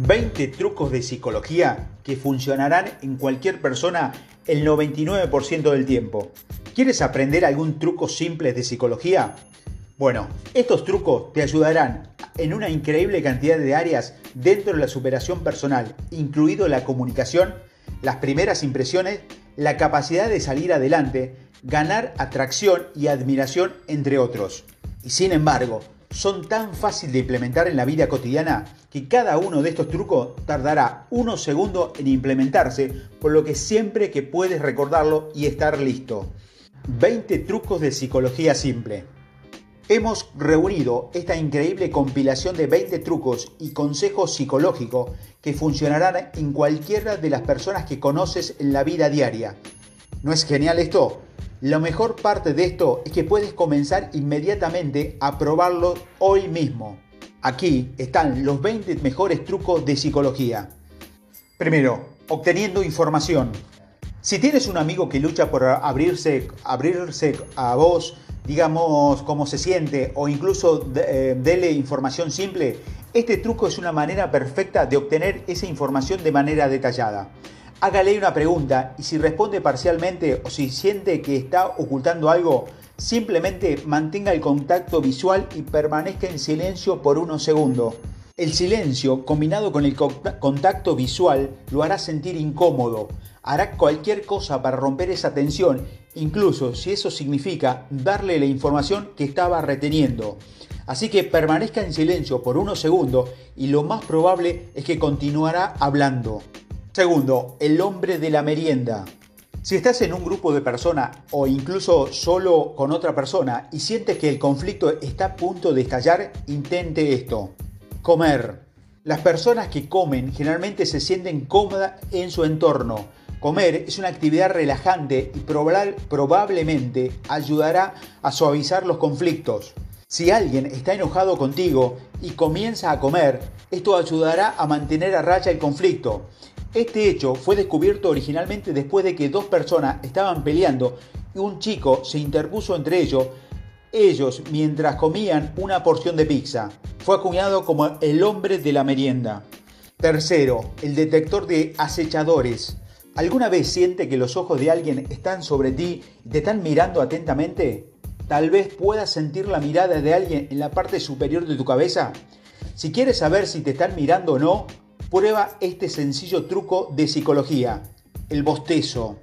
20 trucos de psicología que funcionarán en cualquier persona el 99% del tiempo. ¿Quieres aprender algún truco simple de psicología? Bueno, estos trucos te ayudarán en una increíble cantidad de áreas dentro de la superación personal, incluido la comunicación, las primeras impresiones, la capacidad de salir adelante, ganar atracción y admiración, entre otros. Y sin embargo, son tan fáciles de implementar en la vida cotidiana que cada uno de estos trucos tardará unos segundos en implementarse, por lo que siempre que puedes recordarlo y estar listo. 20 trucos de psicología simple. Hemos reunido esta increíble compilación de 20 trucos y consejos psicológicos que funcionarán en cualquiera de las personas que conoces en la vida diaria. ¿No es genial esto? La mejor parte de esto es que puedes comenzar inmediatamente a probarlo hoy mismo. Aquí están los 20 mejores trucos de psicología. Primero, obteniendo información. Si tienes un amigo que lucha por abrirse, abrirse a vos, digamos cómo se siente o incluso de, eh, dele información simple, este truco es una manera perfecta de obtener esa información de manera detallada hágale una pregunta y si responde parcialmente o si siente que está ocultando algo, simplemente mantenga el contacto visual y permanezca en silencio por unos segundos. El silencio, combinado con el contacto visual, lo hará sentir incómodo. Hará cualquier cosa para romper esa tensión, incluso si eso significa darle la información que estaba reteniendo. Así que permanezca en silencio por unos segundos y lo más probable es que continuará hablando. Segundo, el hombre de la merienda. Si estás en un grupo de personas o incluso solo con otra persona y sientes que el conflicto está a punto de estallar, intente esto. Comer. Las personas que comen generalmente se sienten cómodas en su entorno. Comer es una actividad relajante y probablemente ayudará a suavizar los conflictos. Si alguien está enojado contigo y comienza a comer, esto ayudará a mantener a raya el conflicto. Este hecho fue descubierto originalmente después de que dos personas estaban peleando y un chico se interpuso entre ellos, ellos mientras comían una porción de pizza. Fue acuñado como el hombre de la merienda. Tercero, el detector de acechadores. ¿Alguna vez siente que los ojos de alguien están sobre ti y te están mirando atentamente? Tal vez puedas sentir la mirada de alguien en la parte superior de tu cabeza. Si quieres saber si te están mirando o no, Prueba este sencillo truco de psicología, el bostezo.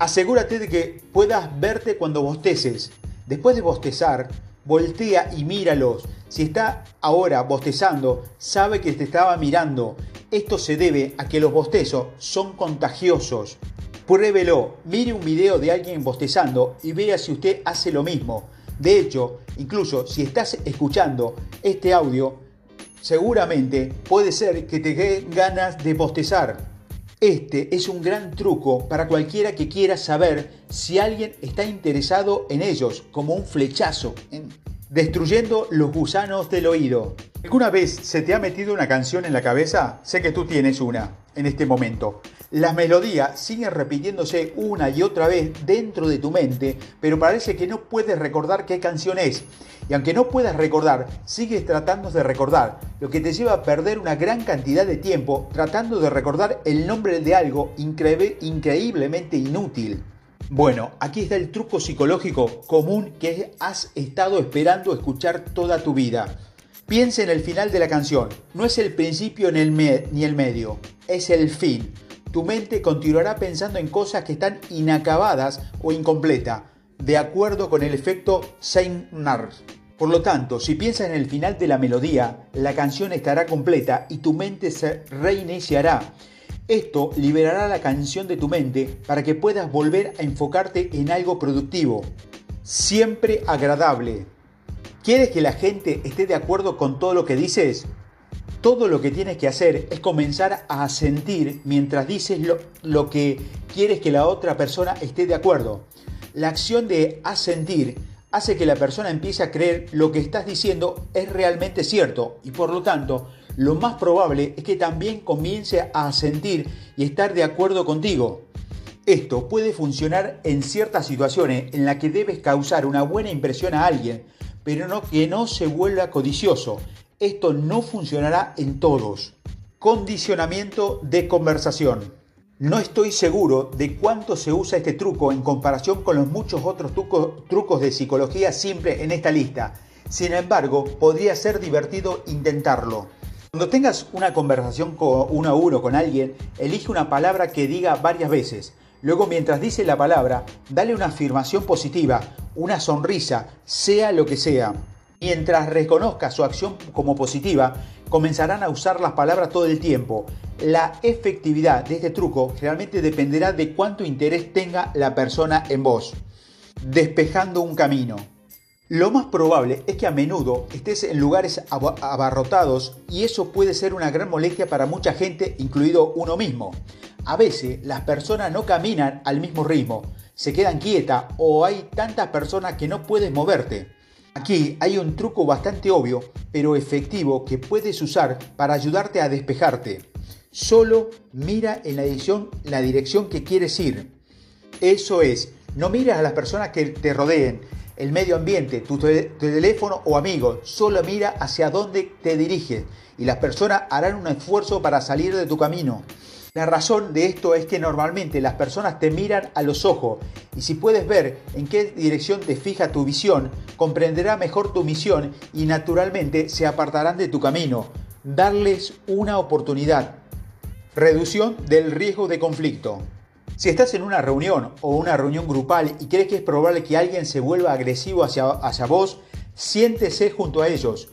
Asegúrate de que puedas verte cuando bosteces. Después de bostezar, voltea y míralos. Si está ahora bostezando, sabe que te estaba mirando. Esto se debe a que los bostezos son contagiosos. Pruébelo, mire un video de alguien bostezando y vea si usted hace lo mismo. De hecho, incluso si estás escuchando este audio, seguramente puede ser que te dé ganas de bostezar. Este es un gran truco para cualquiera que quiera saber si alguien está interesado en ellos, como un flechazo, destruyendo los gusanos del oído. ¿Alguna vez se te ha metido una canción en la cabeza? Sé que tú tienes una en este momento. Las melodías siguen repitiéndose una y otra vez dentro de tu mente, pero parece que no puedes recordar qué canción es. Y aunque no puedas recordar, sigues tratando de recordar, lo que te lleva a perder una gran cantidad de tiempo tratando de recordar el nombre de algo increíblemente inútil. Bueno, aquí está el truco psicológico común que has estado esperando escuchar toda tu vida. Piensa en el final de la canción. No es el principio ni el medio, es el fin. Tu mente continuará pensando en cosas que están inacabadas o incompletas, de acuerdo con el efecto Saint-Nars. Por lo tanto, si piensas en el final de la melodía, la canción estará completa y tu mente se reiniciará. Esto liberará la canción de tu mente para que puedas volver a enfocarte en algo productivo, siempre agradable, ¿Quieres que la gente esté de acuerdo con todo lo que dices? Todo lo que tienes que hacer es comenzar a sentir mientras dices lo, que quieres que la otra persona esté de acuerdo. La acción de asentir hace que la persona empiece a creer lo que estás diciendo es realmente cierto y por lo tanto lo más probable es que también comience a sentir y estar de acuerdo contigo. Esto puede funcionar en ciertas situaciones en las que debes causar una buena impresión a alguien, pero no, que no se vuelva codicioso. Esto no funcionará en todos. Condicionamiento de conversación. No estoy seguro de cuánto se usa este truco en comparación con los muchos otros trucos de psicología simple en esta lista. Sin embargo, podría ser divertido intentarlo. Cuando tengas una conversación uno a uno con alguien, elige una palabra que diga varias veces. Luego, mientras dice la palabra, dale una afirmación positiva, una sonrisa, sea lo que sea. Mientras reconozca su acción como positiva, comenzarán a usar las palabras todo el tiempo. La efectividad de este truco realmente dependerá de cuánto interés tenga la persona en vos. Despejando un camino. Lo más probable es que a menudo estés en lugares abarrotados y eso puede ser una gran molestia para mucha gente, incluido uno mismo. A veces las personas no caminan al mismo ritmo, se quedan quietas o hay tantas personas que no puedes moverte. Aquí hay un truco bastante obvio, pero efectivo que puedes usar para ayudarte a despejarte. Solo mira en la dirección, la dirección que quieres ir. Eso es, no miras a las personas que te rodeen, el medio ambiente, tu, teléfono o amigo. Solo mira hacia dónde te diriges y las personas harán un esfuerzo para salir de tu camino. La razón de esto es que normalmente las personas te miran a los ojos y si puedes ver en qué dirección te fija tu visión, comprenderá mejor tu misión y naturalmente se apartarán de tu camino. Darles una oportunidad. Reducción del riesgo de conflicto. Si estás en una reunión o una reunión grupal y crees que es probable que alguien se vuelva agresivo hacia, hacia vos, siéntese junto a ellos.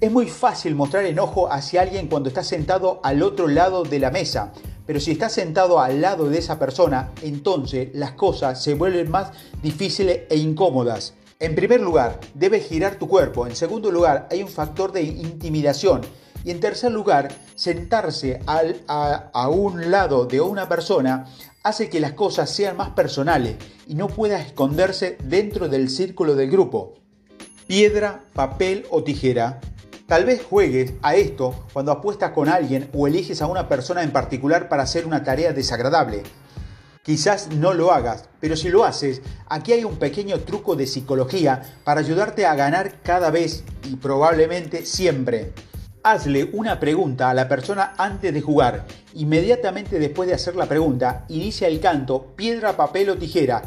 Es muy fácil mostrar enojo hacia alguien cuando estás sentado al otro lado de la mesa, pero si estás sentado al lado de esa persona, entonces las cosas se vuelven más difíciles e incómodas. En primer lugar, debes girar tu cuerpo. En segundo lugar, hay un factor de intimidación. Y en tercer lugar, sentarse a, un lado de una persona hace que las cosas sean más personales y no pueda esconderse dentro del círculo del grupo. Piedra, papel o tijera Tal vez juegues a esto cuando apuestas con alguien o eliges a una persona en particular para hacer una tarea desagradable. Quizás no lo hagas, pero si lo haces, aquí hay un pequeño truco de psicología para ayudarte a ganar cada vez y probablemente siempre. Hazle una pregunta a la persona antes de jugar. Inmediatamente después de hacer la pregunta, inicia el canto piedra, papel o tijera.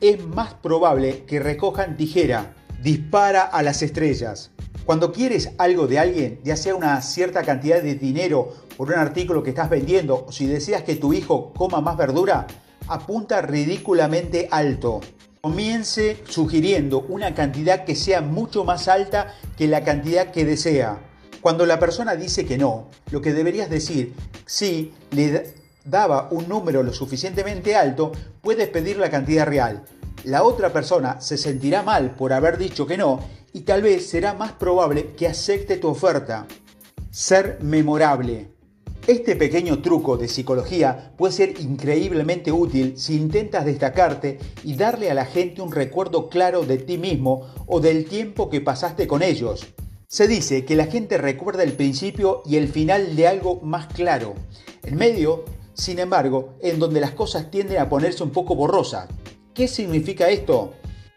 Es más probable que recojan tijera. Dispara a las estrellas. Cuando quieres algo de alguien, ya sea una cierta cantidad de dinero por un artículo que estás vendiendo o si deseas que tu hijo coma más verdura, apunta ridículamente alto. Comience sugiriendo una cantidad que sea mucho más alta que la cantidad que desea. Cuando la persona dice que no, lo que deberías decir, si le daba un número lo suficientemente alto, puedes pedir la cantidad real. La otra persona se sentirá mal por haber dicho que no y tal vez será más probable que acepte tu oferta. Ser memorable. Este pequeño truco de psicología puede ser increíblemente útil si intentas destacarte y darle a la gente un recuerdo claro de ti mismo o del tiempo que pasaste con ellos. Se dice que la gente recuerda el principio y el final de algo más claro. En medio, sin embargo, en donde las cosas tienden a ponerse un poco borrosas. ¿Qué significa esto?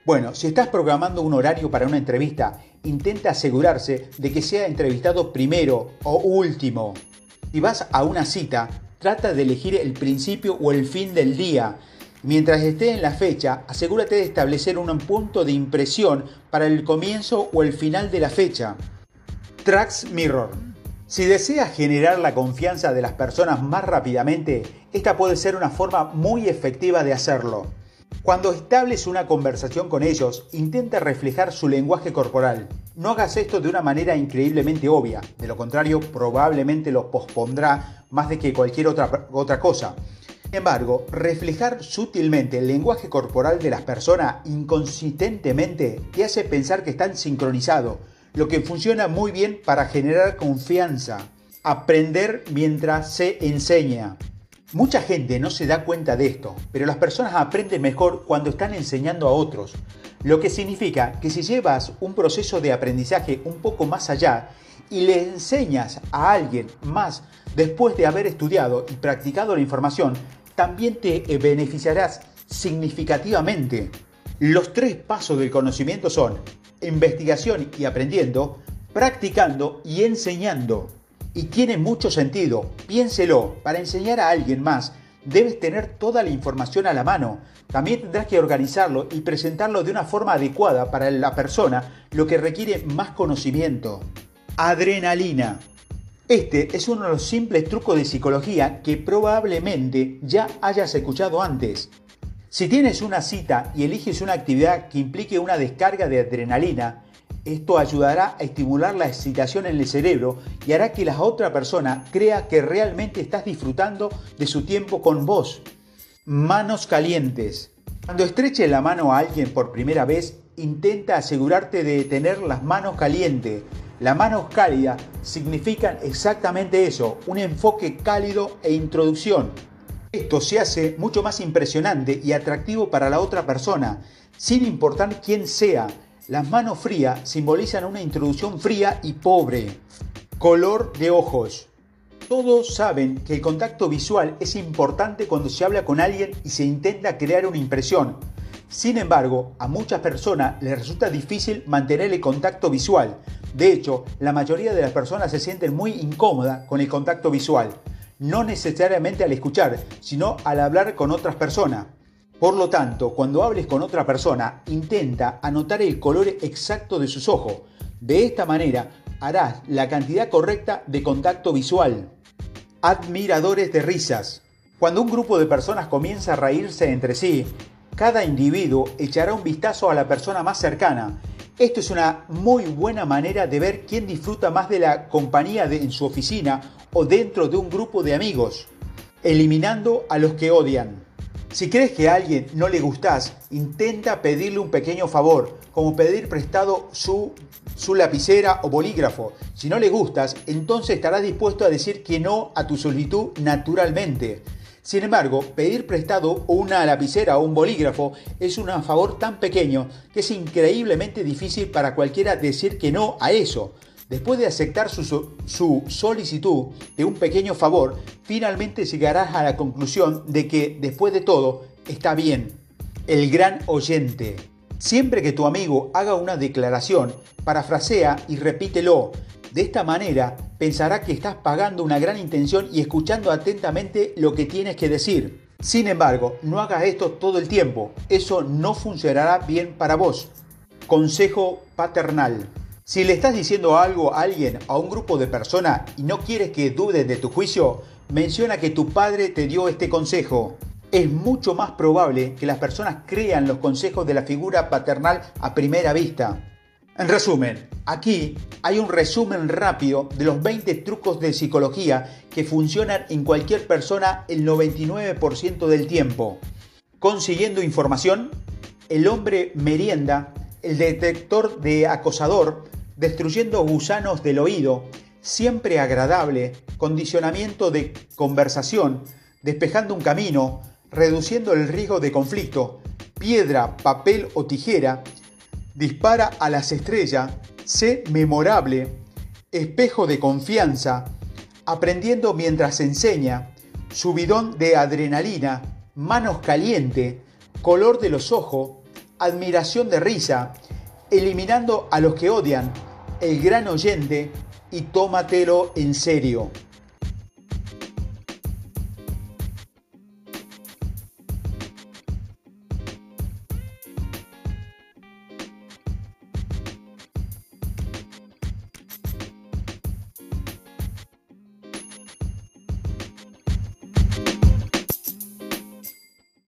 Bueno, si estás programando un horario para una entrevista, intenta asegurarse de que sea entrevistado primero o último. Si vas a una cita, trata de elegir el principio o el fin del día. Mientras esté en la fecha, asegúrate de establecer un punto de impresión para el comienzo o el final de la fecha. Tracks Mirror. Si deseas generar la confianza de las personas más rápidamente, esta puede ser una forma muy efectiva de hacerlo. Cuando estables una conversación con ellos, intenta reflejar su lenguaje corporal. No hagas esto de una manera increíblemente obvia, de lo contrario probablemente lo pospondrá más de que cualquier otra, otra cosa. Sin embargo, reflejar sutilmente el lenguaje corporal de las personas inconsistentemente te hace pensar que están sincronizados, lo que funciona muy bien para generar confianza. Aprender mientras se enseña. Mucha gente no se da cuenta de esto, pero las personas aprenden mejor cuando están enseñando a otros, lo que significa que si llevas un proceso de aprendizaje un poco más allá y le enseñas a alguien más después de haber estudiado y practicado la información, también te beneficiarás significativamente. Los tres pasos del conocimiento son investigación y aprendiendo, practicando y enseñando. Y tiene mucho sentido, piénselo, para enseñar a alguien más debes tener toda la información a la mano. También tendrás que organizarlo y presentarlo de una forma adecuada para la persona, lo que requiere más conocimiento. Adrenalina. Este es uno de los simples trucos de psicología que probablemente ya hayas escuchado antes. Si tienes una cita y eliges una actividad que implique una descarga de adrenalina, esto ayudará a estimular la excitación en el cerebro y hará que la otra persona crea que realmente estás disfrutando de su tiempo con vos. Manos calientes. Cuando estreches la mano a alguien por primera vez, intenta asegurarte de tener las manos calientes. Las manos cálidas significan exactamente eso, un enfoque cálido e introducción. Esto se hace mucho más impresionante y atractivo para la otra persona, sin importar quién sea las manos frías simbolizan una introducción fría y pobre. Color de ojos. Todos saben que el contacto visual es importante cuando se habla con alguien y se intenta crear una impresión. Sin embargo, a muchas personas les resulta difícil mantener el contacto visual. De hecho, la mayoría de las personas se sienten muy incómodas con el contacto visual. No necesariamente al escuchar, sino al hablar con otras personas. Por lo tanto, cuando hables con otra persona, intenta anotar el color exacto de sus ojos. De esta manera, harás la cantidad correcta de contacto visual. Admiradores de risas. Cuando un grupo de personas comienza a reírse entre sí, cada individuo echará un vistazo a la persona más cercana. Esto es una muy buena manera de ver quién disfruta más de la compañía en su oficina o dentro de un grupo de amigos, eliminando a los que odian. Si crees que a alguien no le gustás, intenta pedirle un pequeño favor, como pedir prestado su, su lapicera o bolígrafo. Si no le gustas, entonces estarás dispuesto a decir que no a tu solicitud naturalmente. Sin embargo, pedir prestado una lapicera o un bolígrafo es un favor tan pequeño que es increíblemente difícil para cualquiera decir que no a eso. Después de aceptar su, solicitud de un pequeño favor, finalmente llegarás a la conclusión de que, después de todo, está bien. El gran oyente. Siempre que tu amigo haga una declaración, parafrasea y repítelo. De esta manera pensará que estás pagando una gran intención y escuchando atentamente lo que tienes que decir. Sin embargo, no hagas esto todo el tiempo. Eso no funcionará bien para vos. Consejo paternal. Si le estás diciendo algo a alguien, a un grupo de personas y no quieres que dudes de tu juicio, menciona que tu padre te dio este consejo. Es mucho más probable que las personas crean los consejos de la figura paternal a primera vista. En resumen, aquí hay un resumen rápido de los 20 trucos de psicología que funcionan en cualquier persona el 99% del tiempo. Consiguiendo información, el hombre merienda, el detector de acosador, destruyendo gusanos del oído, siempre agradable, condicionamiento de conversación, despejando un camino, reduciendo el riesgo de conflicto, piedra, papel o tijera, dispara a las estrellas, sé memorable, espejo de confianza, aprendiendo mientras enseña, subidón de adrenalina, manos caliente, color de los ojos, admiración de risa, eliminando a los que odian, el gran oyente y tómatelo en serio.